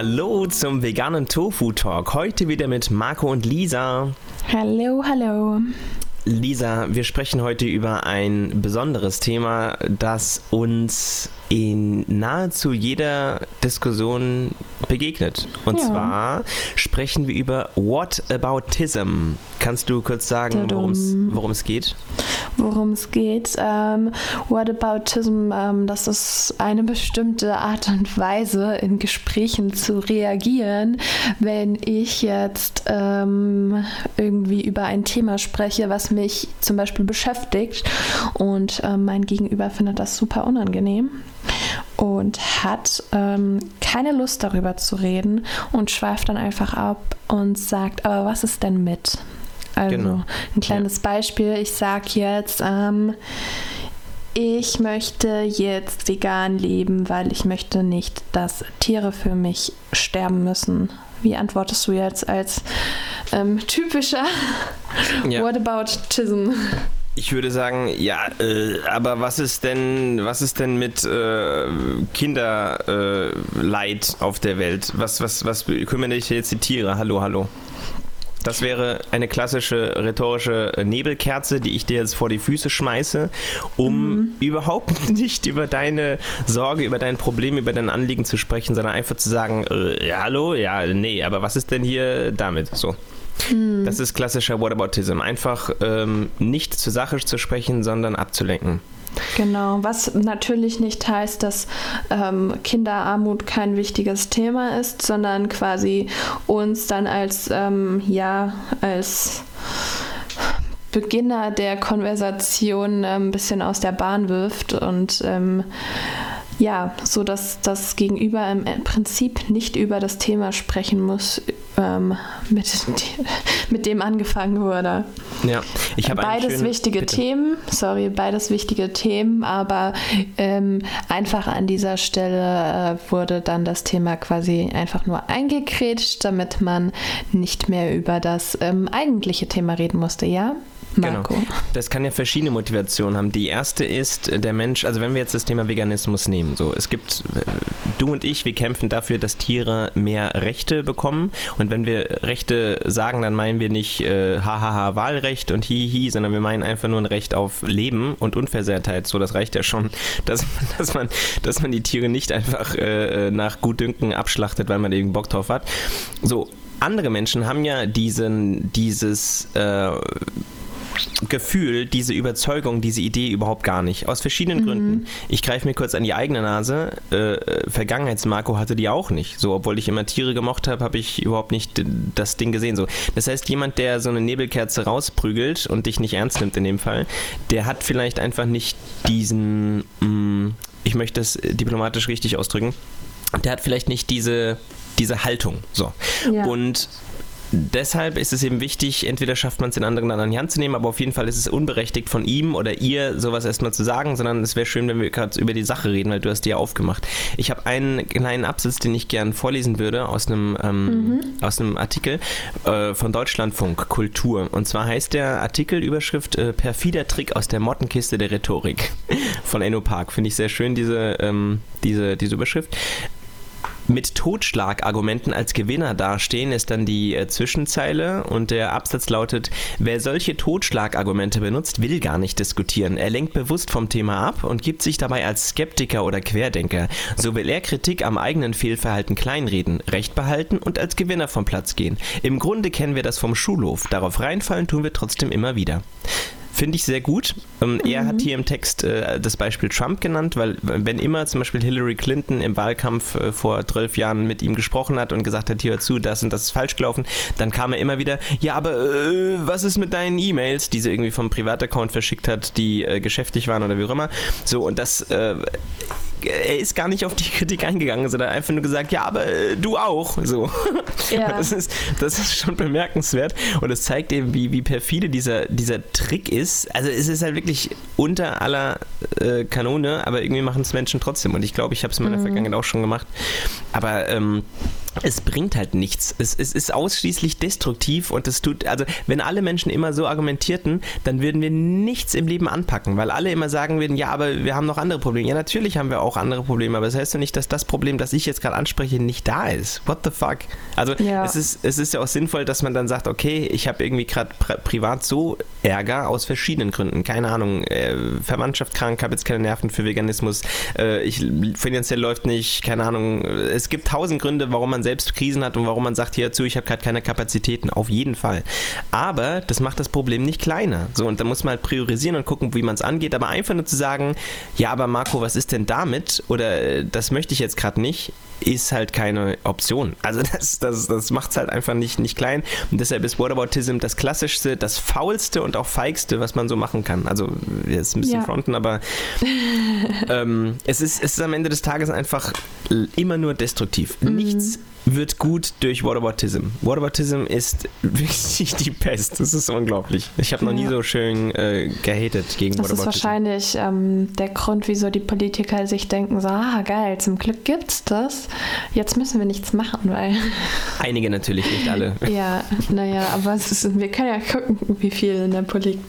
Hallo zum veganen Tofu Talk. Heute wieder mit Marco und Lisa. Hallo, hallo. Lisa, wir sprechen heute über ein besonderes Thema, das uns in nahezu jeder Diskussion begegnet. Und ja. zwar sprechen wir über Whataboutism. Kannst du kurz sagen, worum es geht? Worum es geht. Ähm, Whataboutism, ähm, das ist eine bestimmte Art und Weise, in Gesprächen zu reagieren, wenn ich jetzt ähm, irgendwie über ein Thema spreche, was mich zum Beispiel beschäftigt und ähm, mein Gegenüber findet das super unangenehm und hat ähm, keine Lust darüber zu reden und schweift dann einfach ab und sagt, aber was ist denn mit? Also genau. ein kleines ja. Beispiel, ich sage jetzt, ähm, ich möchte jetzt vegan leben, weil ich möchte nicht, dass Tiere für mich sterben müssen. Wie antwortest du jetzt als ähm, typischer ja. Whataboutism? Ich würde sagen, ja, äh, aber was ist denn, was ist denn mit äh, Kinderleid äh, auf der Welt? Was, was, was kümmern dich jetzt die Tiere? Hallo, hallo. Das wäre eine klassische rhetorische Nebelkerze, die ich dir jetzt vor die Füße schmeiße, um mhm. überhaupt nicht über deine Sorge, über dein Problem, über dein Anliegen zu sprechen, sondern einfach zu sagen, äh, ja, hallo, ja, nee, aber was ist denn hier damit? So. Hm. Das ist klassischer Whataboutism. Einfach ähm, nicht zur Sache zu sprechen, sondern abzulenken. Genau, was natürlich nicht heißt, dass ähm, Kinderarmut kein wichtiges Thema ist, sondern quasi uns dann als, ähm, ja, als Beginner der Konversation ein bisschen aus der Bahn wirft und ähm, ja, so dass das Gegenüber im Prinzip nicht über das Thema sprechen muss, ähm, mit, mit dem angefangen wurde. Ja, ich habe beides schönen, wichtige bitte. Themen, sorry, beides wichtige Themen, aber ähm, einfach an dieser Stelle äh, wurde dann das Thema quasi einfach nur eingekrätscht, damit man nicht mehr über das ähm, eigentliche Thema reden musste, ja? Marco. Genau. Das kann ja verschiedene Motivationen haben. Die erste ist, der Mensch, also wenn wir jetzt das Thema Veganismus nehmen, so, es gibt, äh, du und ich, wir kämpfen dafür, dass Tiere mehr Rechte bekommen. Und wenn wir Rechte sagen, dann meinen wir nicht äh, hahaha Wahlrecht und hihi, sondern wir meinen einfach nur ein Recht auf Leben und Unversehrtheit. So, das reicht ja schon, dass, dass, man, dass man die Tiere nicht einfach äh, nach Gutdünken abschlachtet, weil man eben Bock drauf hat. So, andere Menschen haben ja diesen, dieses äh, Gefühl, diese Überzeugung, diese Idee überhaupt gar nicht. Aus verschiedenen mhm. Gründen. Ich greife mir kurz an die eigene Nase. Äh, Vergangenheitsmarco hatte die auch nicht. So, obwohl ich immer Tiere gemocht habe, habe ich überhaupt nicht das Ding gesehen. So, das heißt, jemand, der so eine Nebelkerze rausprügelt und dich nicht ernst nimmt in dem Fall, der hat vielleicht einfach nicht diesen, mh, mm, ich möchte das diplomatisch richtig ausdrücken, der hat vielleicht nicht diese diese Haltung. So. Ja. Und deshalb ist es eben wichtig, entweder schafft man es den anderen dann an die Hand zu nehmen, aber auf jeden Fall ist es unberechtigt von ihm oder ihr sowas erstmal zu sagen, sondern es wäre schön, wenn wir gerade über die Sache reden, weil du hast die ja aufgemacht. Ich habe einen kleinen Absatz, den ich gern vorlesen würde aus einem, ähm, mhm. aus einem Artikel äh, von Deutschlandfunk Kultur. Und zwar heißt der Artikelüberschrift äh, Perfider Trick aus der Mottenkiste der Rhetorik von Enno Park. Finde ich sehr schön, diese, ähm, diese, diese Überschrift mit Totschlagargumenten als Gewinner dastehen, ist dann die äh, Zwischenzeile und der Absatz lautet, wer solche Totschlagargumente benutzt, will gar nicht diskutieren. Er lenkt bewusst vom Thema ab und gibt sich dabei als Skeptiker oder Querdenker. So will er Kritik am eigenen Fehlverhalten kleinreden, Recht behalten und als Gewinner vom Platz gehen. Im Grunde kennen wir das vom Schulhof, darauf reinfallen tun wir trotzdem immer wieder. Finde ich sehr gut. Ähm, mhm. Er hat mhm. hier im Text äh, das Beispiel Trump genannt, weil wenn immer zum Beispiel Hillary Clinton im Wahlkampf äh, vor zwölf Jahren mit ihm gesprochen hat und gesagt hat, hier zu, das und das ist falsch gelaufen, dann kam er immer wieder, ja, aber äh, was ist mit deinen E-Mails, die sie irgendwie vom Privataccount verschickt hat, die äh, geschäftlich waren oder wie auch immer. So, und das äh, er ist gar nicht auf die Kritik eingegangen, sondern einfach nur gesagt, ja, aber äh, du auch. So. Ja. Das, ist, das ist schon bemerkenswert und es zeigt eben, wie, wie perfide dieser, dieser Trick ist. Also es ist halt wirklich unter aller äh, Kanone, aber irgendwie machen es Menschen trotzdem und ich glaube, ich habe es in meiner mhm. Vergangenheit auch schon gemacht. Aber ähm, es bringt halt nichts. Es, es, ist ausschließlich destruktiv und es tut, also wenn alle Menschen immer so argumentierten, dann würden wir nichts im Leben anpacken, weil alle immer sagen würden, ja, aber wir haben noch andere Probleme. Ja, natürlich haben wir auch andere Probleme, aber das heißt ja nicht, dass das Problem, das ich jetzt gerade anspreche, nicht da ist. What the fuck? Also ja. es, ist, es ist ja auch sinnvoll, dass man dann sagt, okay, ich habe irgendwie gerade privat so Ärger aus verschiedenen Gründen. Keine Ahnung, äh, Verwandtschaft krank, habe jetzt keine Nerven für Veganismus, äh, ich, finanziell läuft nicht, keine Ahnung. Es gibt tausend Gründe, warum man selbst Krisen hat und warum man sagt, hierzu, ich habe gerade keine Kapazitäten. Auf jeden Fall. Aber das macht das Problem nicht kleiner. So, und da muss man halt priorisieren und gucken, wie man es angeht. Aber einfach nur zu sagen, ja, aber Marco, was ist denn damit? Oder äh, das möchte ich jetzt gerade nicht, ist halt keine Option. Also das, das, das macht es halt einfach nicht, nicht klein. Und deshalb ist Whataboutism das klassischste, das faulste und auch feigste, was man so machen kann. Also jetzt ein bisschen ja. fronten, aber ähm, es, ist, es ist am Ende des Tages einfach immer nur destruktiv. Mhm. Nichts wird gut durch Whataboutism. Whataboutism ist wirklich die Pest. Das ist unglaublich. Ich habe noch nie so schön äh, gehatet gegen das Whataboutism. Das ist wahrscheinlich ähm, der Grund, wieso die Politiker sich denken, so, ah geil, zum Glück gibt's das. Jetzt müssen wir nichts machen, weil... Einige natürlich, nicht alle. ja, naja, aber ist, wir können ja gucken, wie viel in der Politik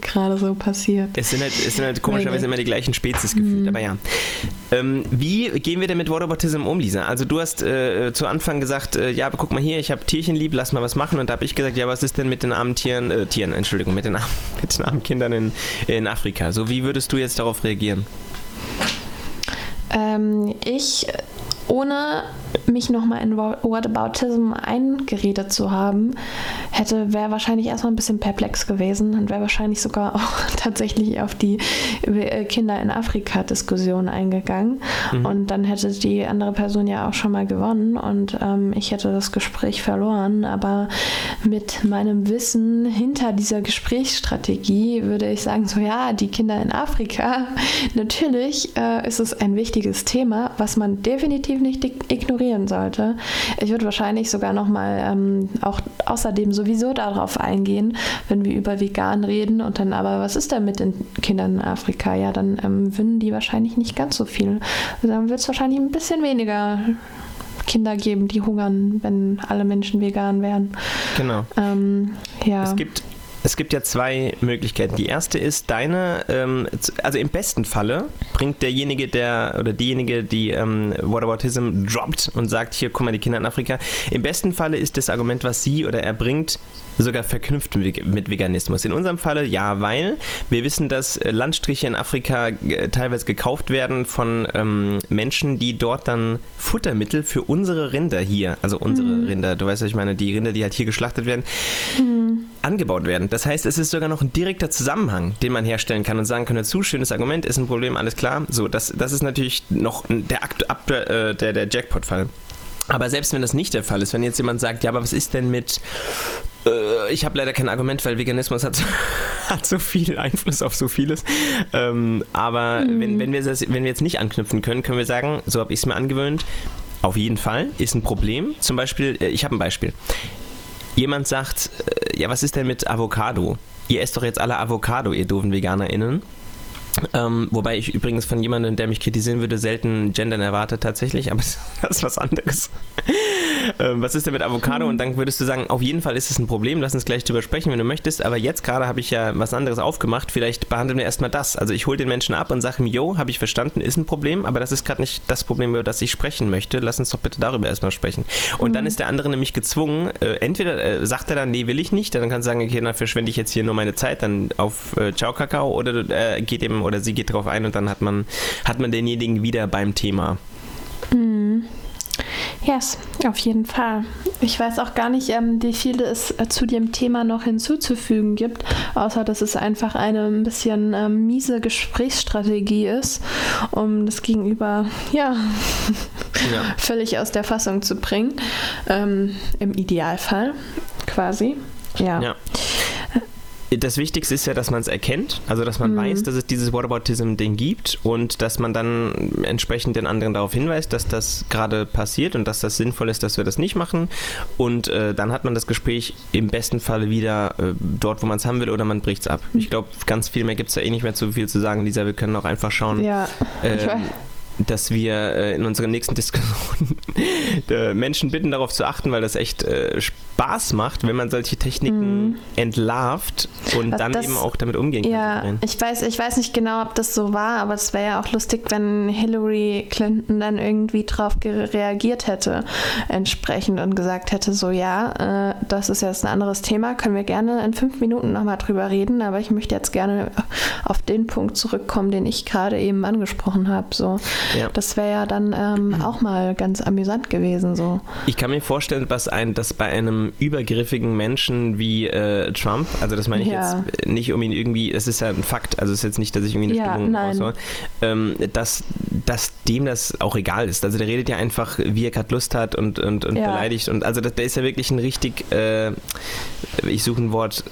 gerade so passiert. Es sind halt, es sind halt komischerweise immer die gleichen Spezies gefühlt, mhm. aber ja. Ähm, wie gehen wir denn mit Whataboutism um, Lisa? Also du hast äh, zu Anfang gesagt, äh, ja, aber guck mal hier, ich habe Tierchen lieb, lass mal was machen. Und da habe ich gesagt, ja, was ist denn mit den armen Tieren, äh, Tieren, Entschuldigung, mit den, armen, mit den armen Kindern in, in Afrika? So, wie würdest du jetzt darauf reagieren? Ähm, ich ohne mich nochmal in Whataboutism eingeredet zu haben, hätte, wäre wahrscheinlich erstmal ein bisschen perplex gewesen und wäre wahrscheinlich sogar auch tatsächlich auf die äh, Kinder in Afrika-Diskussion eingegangen. Mhm. Und dann hätte die andere Person ja auch schon mal gewonnen und ähm, ich hätte das Gespräch verloren. Aber mit meinem Wissen hinter dieser Gesprächsstrategie würde ich sagen, so ja, die Kinder in Afrika, natürlich äh, ist es ein wichtiges Thema, was man definitiv nicht ignorieren sollte. Ich würde wahrscheinlich sogar nochmal ähm, auch außerdem sowieso darauf eingehen, wenn wir über vegan reden und dann aber, was ist denn mit den Kindern in Afrika? Ja, dann ähm, würden die wahrscheinlich nicht ganz so viel. Also dann wird es wahrscheinlich ein bisschen weniger Kinder geben, die hungern, wenn alle Menschen vegan wären. Genau. Ähm, ja. Es gibt es gibt ja zwei Möglichkeiten. Die erste ist deine, ähm, also im besten Falle bringt derjenige, der oder diejenige, die ähm, Whataboutism droppt und sagt, hier, guck mal, die Kinder in Afrika. Im besten Falle ist das Argument, was sie oder er bringt, sogar verknüpft mit Veganismus. In unserem Falle ja, weil wir wissen, dass äh, Landstriche in Afrika äh, teilweise gekauft werden von ähm, Menschen, die dort dann Futtermittel für unsere Rinder hier, also unsere mhm. Rinder, du weißt, was ich meine, die Rinder, die halt hier geschlachtet werden, mhm. Angebaut werden. Das heißt, es ist sogar noch ein direkter Zusammenhang, den man herstellen kann und sagen kann, dazu, schönes Argument, ist ein Problem, alles klar. So, das, das ist natürlich noch der, äh, der, der Jackpot-Fall. Aber selbst wenn das nicht der Fall ist, wenn jetzt jemand sagt, ja, aber was ist denn mit äh, ich habe leider kein Argument, weil Veganismus hat, hat so viel Einfluss auf so vieles. Ähm, aber mhm. wenn, wenn, wir das, wenn wir jetzt nicht anknüpfen können, können wir sagen, so habe ich es mir angewöhnt, auf jeden Fall ist ein Problem. Zum Beispiel, äh, ich habe ein Beispiel. Jemand sagt, äh, ja, was ist denn mit Avocado? Ihr esst doch jetzt alle Avocado, ihr doofen VeganerInnen. Ähm, wobei ich übrigens von jemandem, der mich kritisieren würde, selten Gendern erwarte tatsächlich, aber das ist was anderes. Ähm, was ist denn mit Avocado? Und dann würdest du sagen, auf jeden Fall ist es ein Problem, lass uns gleich drüber sprechen, wenn du möchtest. Aber jetzt gerade habe ich ja was anderes aufgemacht. Vielleicht behandeln wir erstmal das. Also ich hole den Menschen ab und sage ihm, jo, habe ich verstanden, ist ein Problem, aber das ist gerade nicht das Problem, über das ich sprechen möchte. Lass uns doch bitte darüber erstmal sprechen. Und mhm. dann ist der andere nämlich gezwungen, äh, entweder äh, sagt er dann, nee, will ich nicht, dann kann er sagen, okay, dann verschwende ich jetzt hier nur meine Zeit dann auf äh, Ciao Kakao oder äh, geht eben oder sie geht drauf ein und dann hat man, hat man denjenigen wieder beim Thema. Mhm. Yes, auf jeden Fall. Ich weiß auch gar nicht, ähm, wie viel es äh, zu dem Thema noch hinzuzufügen gibt, außer dass es einfach eine ein bisschen ähm, miese Gesprächsstrategie ist, um das Gegenüber ja, ja. völlig aus der Fassung zu bringen. Ähm, Im Idealfall quasi. Ja. ja das Wichtigste ist ja, dass man es erkennt, also dass man mhm. weiß, dass es dieses Whataboutism-Ding gibt und dass man dann entsprechend den anderen darauf hinweist, dass das gerade passiert und dass das sinnvoll ist, dass wir das nicht machen. Und äh, dann hat man das Gespräch im besten Falle wieder äh, dort, wo man es haben will, oder man bricht es ab. Mhm. Ich glaube, ganz viel mehr gibt es da eh nicht mehr zu viel zu sagen, Lisa. Wir können auch einfach schauen. Ja. Äh, dass wir äh, in unseren nächsten Diskussionen äh, Menschen bitten, darauf zu achten, weil das echt äh, Spaß macht, wenn man solche Techniken mhm. entlarvt und Was dann das, eben auch damit umgehen kann. Ja, ich weiß, ich weiß nicht genau, ob das so war, aber es wäre ja auch lustig, wenn Hillary Clinton dann irgendwie drauf reagiert hätte, entsprechend und gesagt hätte, so ja, äh, das ist jetzt ein anderes Thema, können wir gerne in fünf Minuten nochmal drüber reden, aber ich möchte jetzt gerne auf den Punkt zurückkommen, den ich gerade eben angesprochen habe. So. Ja. Das wäre ja dann ähm, auch mal ganz amüsant gewesen. So. Ich kann mir vorstellen, was ein, dass bei einem übergriffigen Menschen wie äh, Trump, also das meine ich ja. jetzt nicht um ihn irgendwie, es ist ja ein Fakt, also es ist jetzt nicht, dass ich irgendwie eine ja, Stimmung raushaue, ähm, dass, dass dem das auch egal ist. Also der redet ja einfach, wie er gerade Lust hat und, und, und ja. beleidigt und also der ist ja wirklich ein richtig, äh, ich suche ein Wort,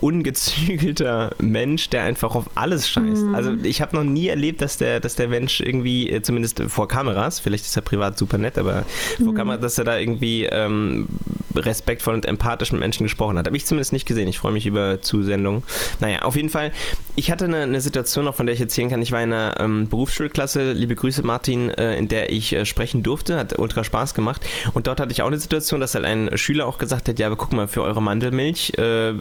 ungezügelter Mensch, der einfach auf alles scheißt. Mhm. Also ich habe noch nie erlebt, dass der, dass der Mensch irgendwie, äh, zumindest vor Kameras, vielleicht ist er privat super nett, aber mhm. vor Kameras, dass er da irgendwie ähm, respektvoll und empathisch mit Menschen gesprochen hat. Habe ich zumindest nicht gesehen. Ich freue mich über Zusendungen. Naja, auf jeden Fall, ich hatte eine, eine Situation noch, von der ich erzählen kann. Ich war in einer ähm, Berufsschulklasse, liebe Grüße Martin, äh, in der ich äh, sprechen durfte, hat ultra Spaß gemacht. Und dort hatte ich auch eine Situation, dass halt ein Schüler auch gesagt hat, ja, aber guck mal, für eure Mandelmilch, äh,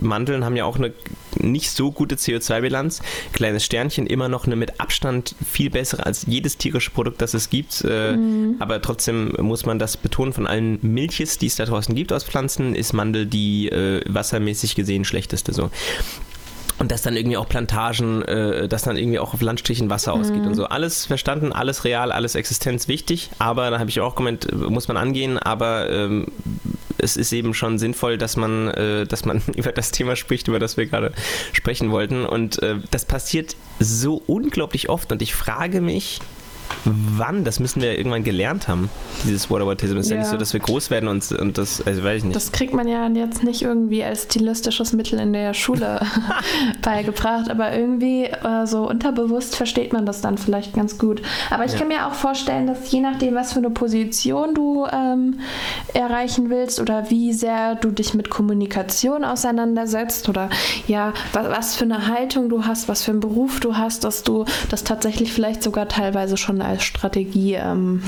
Mandeln haben ja auch eine nicht so gute CO2-Bilanz. Kleines Sternchen, immer noch eine mit Abstand viel bessere als jedes tierische Produkt, das es gibt. Äh, mhm. Aber trotzdem muss man das betonen, von allen Milches, die es da draußen gibt aus Pflanzen, ist Mandel die äh, wassermäßig gesehen schlechteste so. Und dass dann irgendwie auch Plantagen, äh, dass dann irgendwie auch auf Landstrichen Wasser mhm. ausgeht und so. Alles verstanden, alles real, alles existenzwichtig. Aber da habe ich auch gemeint, muss man angehen, aber ähm, es ist eben schon sinnvoll, dass man, äh, dass man über das Thema spricht, über das wir gerade sprechen wollten. Und äh, das passiert so unglaublich oft. Und ich frage mich, wann, das müssen wir irgendwann gelernt haben, dieses Whataboutism. Ist ja. ja nicht so, dass wir groß werden und, und das, also weiß ich nicht. Das kriegt man ja jetzt nicht irgendwie als stilistisches Mittel in der Schule beigebracht, aber irgendwie äh, so unterbewusst versteht man das dann vielleicht ganz gut. Aber ich ja. kann mir auch vorstellen, dass je nachdem, was für eine Position du ähm, erreichen willst oder wie sehr du dich mit Kommunikation auseinandersetzt oder ja, was, was für eine Haltung du hast, was für einen Beruf du hast, dass du das tatsächlich vielleicht sogar teilweise schon als Strategie. Ähm,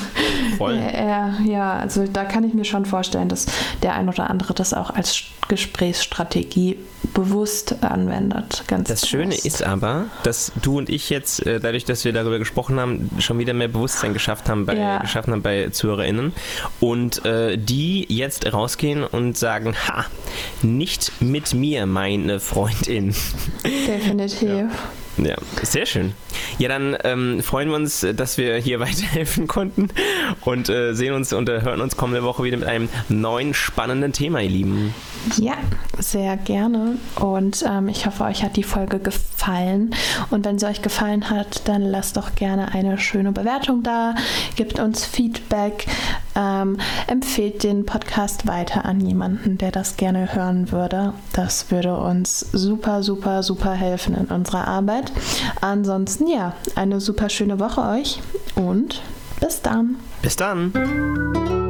Voll. äh, ja, also da kann ich mir schon vorstellen, dass der ein oder andere das auch als Gesprächsstrategie bewusst anwendet. Ganz das bewusst. Schöne ist aber, dass du und ich jetzt, äh, dadurch, dass wir darüber gesprochen haben, schon wieder mehr Bewusstsein geschafft haben bei, ja. geschaffen haben bei ZuhörerInnen und äh, die jetzt rausgehen und sagen, ha, nicht mit mir, meine Freundin. Definitiv. Ja. Ja, sehr schön. Ja, dann ähm, freuen wir uns, dass wir hier weiterhelfen konnten und äh, sehen uns und äh, hören uns kommende Woche wieder mit einem neuen spannenden Thema, ihr Lieben. Ja, sehr gerne. Und ähm, ich hoffe, euch hat die Folge gefallen. Und wenn sie euch gefallen hat, dann lasst doch gerne eine schöne Bewertung da, gebt uns Feedback, ähm, empfehlt den Podcast weiter an jemanden, der das gerne hören würde. Das würde uns super, super, super helfen in unserer Arbeit. Ansonsten ja, eine super schöne Woche euch und bis dann. Bis dann.